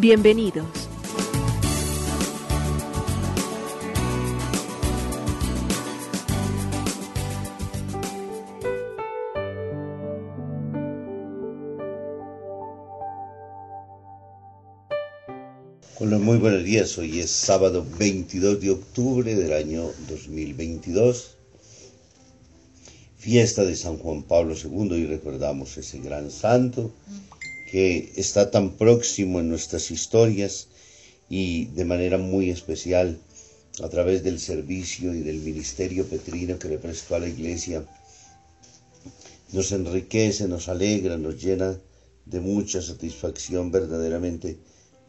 Bienvenidos. Hola, muy buenos días. Hoy es sábado 22 de octubre del año 2022, fiesta de San Juan Pablo II y recordamos ese gran santo que está tan próximo en nuestras historias y de manera muy especial a través del servicio y del ministerio petrino que le prestó a la iglesia, nos enriquece, nos alegra, nos llena de mucha satisfacción verdaderamente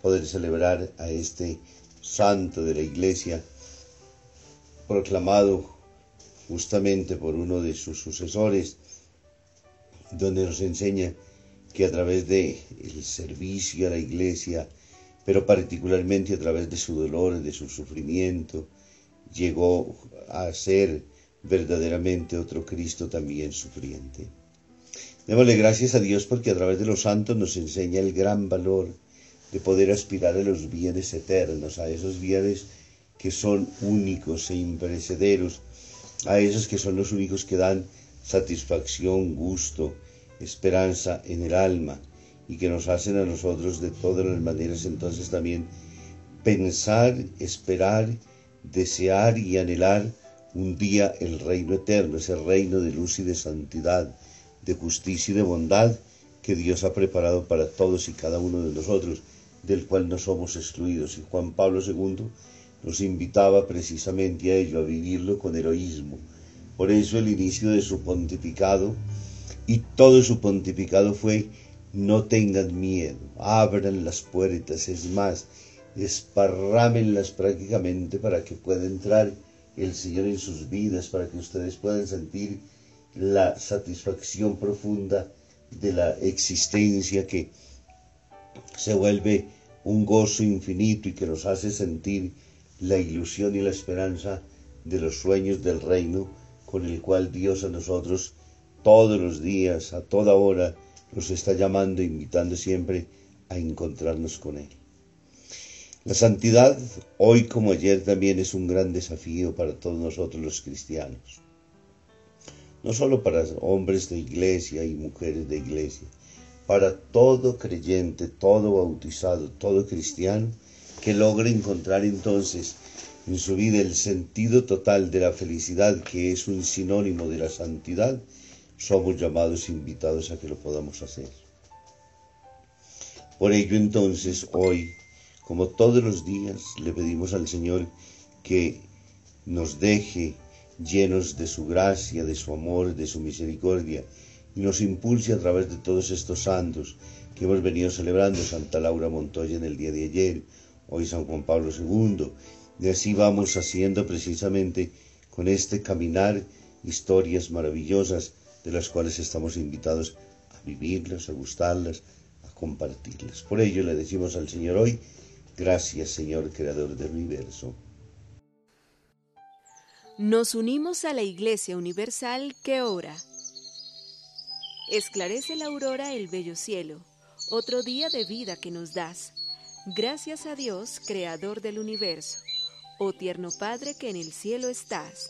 poder celebrar a este santo de la iglesia, proclamado justamente por uno de sus sucesores, donde nos enseña que a través del el servicio a la iglesia, pero particularmente a través de su dolor, de su sufrimiento, llegó a ser verdaderamente otro Cristo también sufriente. Démosle gracias a Dios porque a través de los santos nos enseña el gran valor de poder aspirar a los bienes eternos, a esos bienes que son únicos e imperecederos, a esos que son los únicos que dan satisfacción, gusto, esperanza en el alma y que nos hacen a nosotros de todas las maneras entonces también pensar, esperar, desear y anhelar un día el reino eterno, ese reino de luz y de santidad, de justicia y de bondad que Dios ha preparado para todos y cada uno de nosotros del cual no somos excluidos. Y Juan Pablo II nos invitaba precisamente a ello, a vivirlo con heroísmo. Por eso el inicio de su pontificado y todo su pontificado fue no tengan miedo, abran las puertas, es más, esparrámenlas prácticamente para que pueda entrar el Señor en sus vidas, para que ustedes puedan sentir la satisfacción profunda de la existencia que se vuelve un gozo infinito y que nos hace sentir la ilusión y la esperanza de los sueños del reino con el cual Dios a nosotros todos los días, a toda hora, nos está llamando, invitando siempre a encontrarnos con Él. La santidad, hoy como ayer, también es un gran desafío para todos nosotros los cristianos. No solo para hombres de iglesia y mujeres de iglesia, para todo creyente, todo bautizado, todo cristiano, que logre encontrar entonces en su vida el sentido total de la felicidad, que es un sinónimo de la santidad, somos llamados invitados a que lo podamos hacer. Por ello entonces hoy, como todos los días, le pedimos al Señor que nos deje llenos de su gracia, de su amor, de su misericordia, y nos impulse a través de todos estos santos que hemos venido celebrando, Santa Laura Montoya en el día de ayer, hoy San Juan Pablo II, y así vamos haciendo precisamente con este caminar historias maravillosas de las cuales estamos invitados a vivirlas, a gustarlas, a compartirlas. Por ello le decimos al Señor hoy, gracias Señor Creador del universo. Nos unimos a la Iglesia Universal que ora. Esclarece la aurora el bello cielo, otro día de vida que nos das. Gracias a Dios, Creador del universo, oh tierno Padre que en el cielo estás.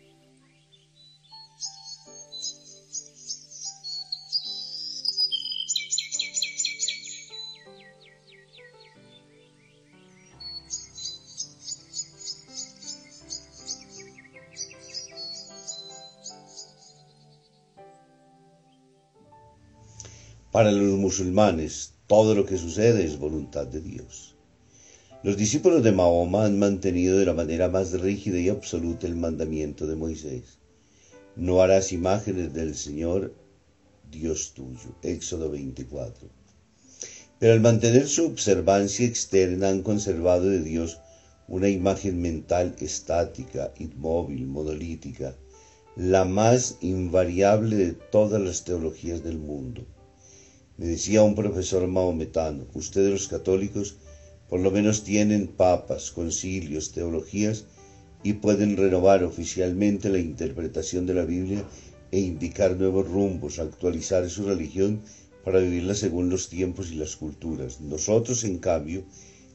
Para los musulmanes, todo lo que sucede es voluntad de Dios. Los discípulos de Mahoma han mantenido de la manera más rígida y absoluta el mandamiento de Moisés. No harás imágenes del Señor Dios tuyo. Éxodo 24. Pero al mantener su observancia externa han conservado de Dios una imagen mental estática, inmóvil, monolítica, la más invariable de todas las teologías del mundo. Me decía un profesor maometano, ustedes los católicos por lo menos tienen papas, concilios, teologías y pueden renovar oficialmente la interpretación de la Biblia e indicar nuevos rumbos, actualizar su religión para vivirla según los tiempos y las culturas. Nosotros, en cambio,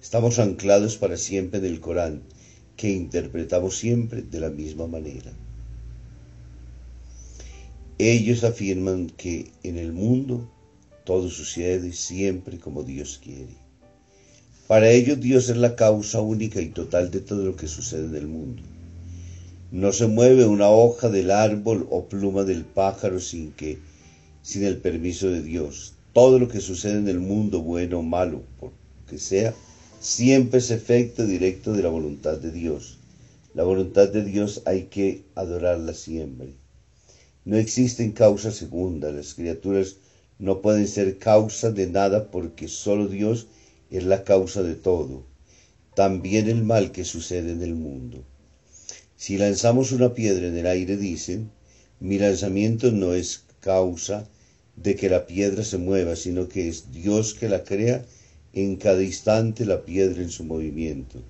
estamos anclados para siempre en el Corán, que interpretamos siempre de la misma manera. Ellos afirman que en el mundo todo sucede siempre como Dios quiere. Para ellos Dios es la causa única y total de todo lo que sucede en el mundo. No se mueve una hoja del árbol o pluma del pájaro sin que, sin el permiso de Dios. Todo lo que sucede en el mundo, bueno o malo, por que sea, siempre es efecto directo de la voluntad de Dios. La voluntad de Dios hay que adorarla siempre. No existen causas segundas. Las criaturas no pueden ser causa de nada porque solo Dios es la causa de todo, también el mal que sucede en el mundo. Si lanzamos una piedra en el aire, dicen, mi lanzamiento no es causa de que la piedra se mueva, sino que es Dios que la crea en cada instante la piedra en su movimiento.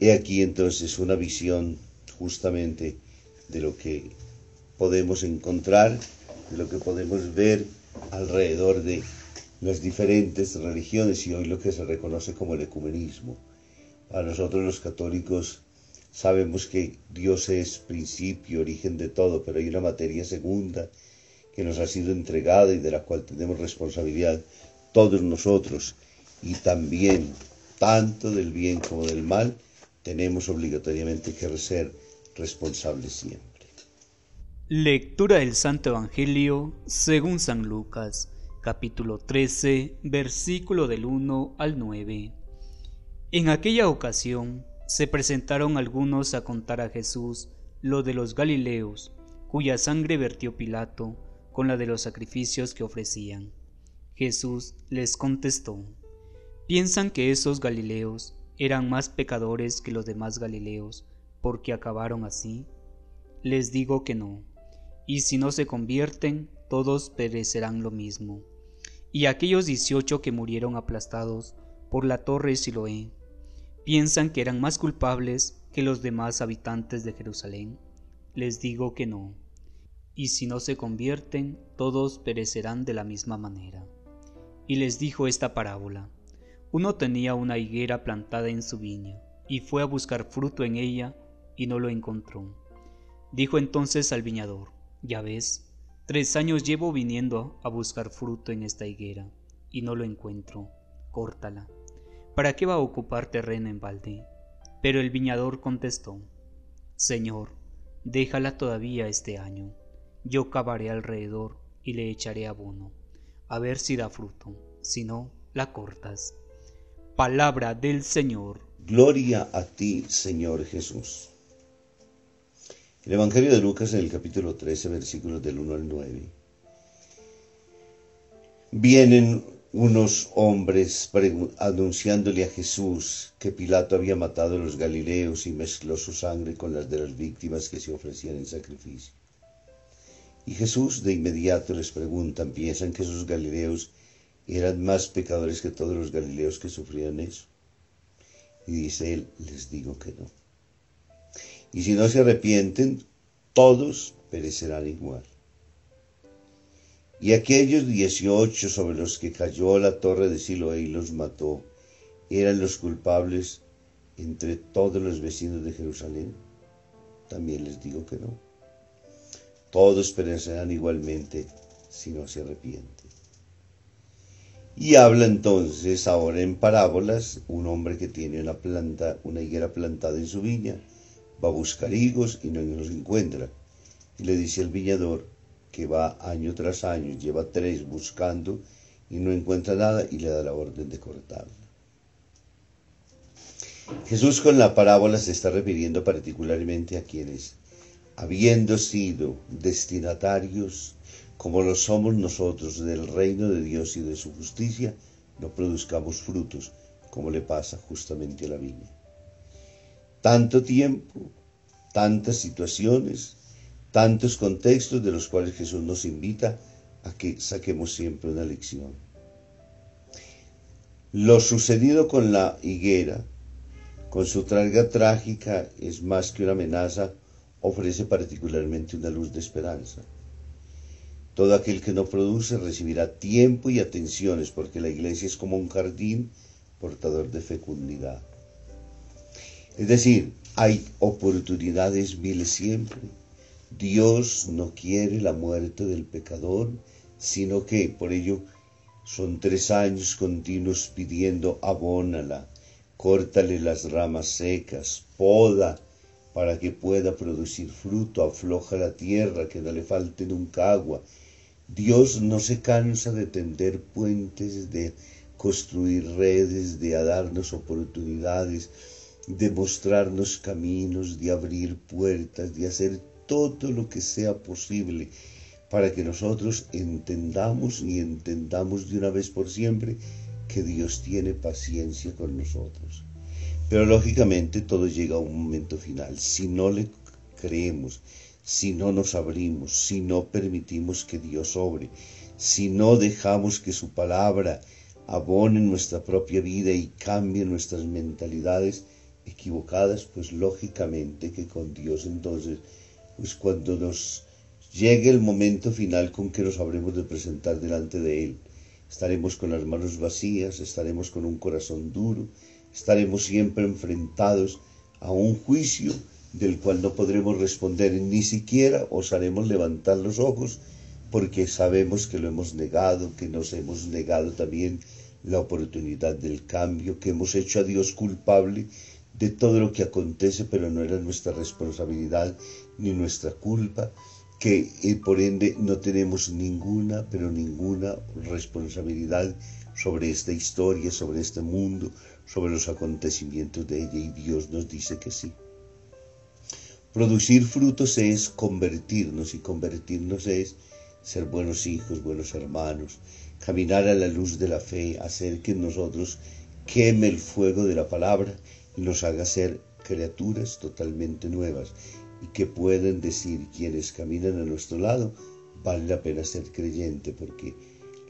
He aquí entonces una visión justamente de lo que podemos encontrar, lo que podemos ver alrededor de las diferentes religiones y hoy lo que se reconoce como el ecumenismo. Para nosotros los católicos sabemos que Dios es principio, origen de todo, pero hay una materia segunda que nos ha sido entregada y de la cual tenemos responsabilidad todos nosotros y también tanto del bien como del mal tenemos obligatoriamente que ser responsables siempre. Lectura del Santo Evangelio según San Lucas, capítulo 13, versículo del 1 al 9. En aquella ocasión se presentaron algunos a contar a Jesús lo de los Galileos, cuya sangre vertió Pilato con la de los sacrificios que ofrecían. Jesús les contestó, ¿piensan que esos Galileos eran más pecadores que los demás Galileos porque acabaron así? Les digo que no y si no se convierten, todos perecerán lo mismo. Y aquellos dieciocho que murieron aplastados por la torre Siloé, ¿piensan que eran más culpables que los demás habitantes de Jerusalén? Les digo que no. Y si no se convierten, todos perecerán de la misma manera. Y les dijo esta parábola. Uno tenía una higuera plantada en su viña, y fue a buscar fruto en ella, y no lo encontró. Dijo entonces al viñador, ya ves, tres años llevo viniendo a buscar fruto en esta higuera y no lo encuentro. Córtala. ¿Para qué va a ocupar terreno en balde? Pero el viñador contestó, Señor, déjala todavía este año. Yo cavaré alrededor y le echaré abono, a ver si da fruto, si no, la cortas. Palabra del Señor. Gloria a ti, Señor Jesús. El Evangelio de Lucas en el capítulo 13, versículos del 1 al 9. Vienen unos hombres anunciándole a Jesús que Pilato había matado a los galileos y mezcló su sangre con las de las víctimas que se ofrecían en sacrificio. Y Jesús de inmediato les pregunta, ¿piensan que esos galileos eran más pecadores que todos los galileos que sufrían eso? Y dice él, les digo que no y si no se arrepienten, todos perecerán igual. Y aquellos dieciocho sobre los que cayó la torre de Siloé y los mató, ¿eran los culpables entre todos los vecinos de Jerusalén? También les digo que no. Todos perecerán igualmente si no se arrepienten. Y habla entonces ahora en parábolas un hombre que tiene una planta, una higuera plantada en su viña, va a buscar higos y no los encuentra. Y le dice al viñador que va año tras año, lleva tres buscando y no encuentra nada y le da la orden de cortarla. Jesús con la parábola se está refiriendo particularmente a quienes, habiendo sido destinatarios como lo somos nosotros del reino de Dios y de su justicia, no produzcamos frutos, como le pasa justamente a la viña. Tanto tiempo, tantas situaciones, tantos contextos de los cuales Jesús nos invita a que saquemos siempre una lección. Lo sucedido con la higuera, con su tralga trágica, es más que una amenaza, ofrece particularmente una luz de esperanza. Todo aquel que no produce recibirá tiempo y atenciones porque la iglesia es como un jardín portador de fecundidad. Es decir, hay oportunidades miles siempre. Dios no quiere la muerte del pecador, sino que por ello son tres años continuos pidiendo abónala, córtale las ramas secas, poda para que pueda producir fruto, afloja la tierra, que no le falte nunca agua, Dios no se cansa de tender puentes, de construir redes, de darnos oportunidades, de mostrarnos caminos, de abrir puertas, de hacer todo lo que sea posible para que nosotros entendamos y entendamos de una vez por siempre que Dios tiene paciencia con nosotros. Pero lógicamente todo llega a un momento final. Si no le creemos, si no nos abrimos, si no permitimos que Dios obre, si no dejamos que su palabra abone nuestra propia vida y cambie nuestras mentalidades equivocadas, pues lógicamente que con Dios entonces, pues cuando nos llegue el momento final con que nos habremos de presentar delante de Él, estaremos con las manos vacías, estaremos con un corazón duro, estaremos siempre enfrentados a un juicio del cual no podremos responder ni siquiera osaremos levantar los ojos porque sabemos que lo hemos negado, que nos hemos negado también la oportunidad del cambio, que hemos hecho a Dios culpable de todo lo que acontece, pero no era nuestra responsabilidad ni nuestra culpa, que eh, por ende no tenemos ninguna, pero ninguna responsabilidad sobre esta historia, sobre este mundo, sobre los acontecimientos de ella, y Dios nos dice que sí. Producir frutos es convertirnos y convertirnos es ser buenos hijos, buenos hermanos, caminar a la luz de la fe, hacer que nosotros queme el fuego de la palabra nos haga ser criaturas totalmente nuevas y que pueden decir quienes caminan a nuestro lado, vale la pena ser creyente porque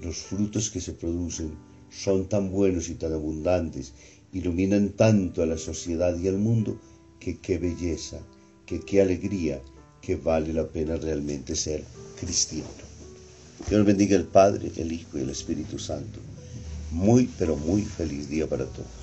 los frutos que se producen son tan buenos y tan abundantes, iluminan tanto a la sociedad y al mundo, que qué belleza que qué alegría que vale la pena realmente ser cristiano. Dios bendiga el Padre, el Hijo y el Espíritu Santo. Muy, pero muy feliz día para todos.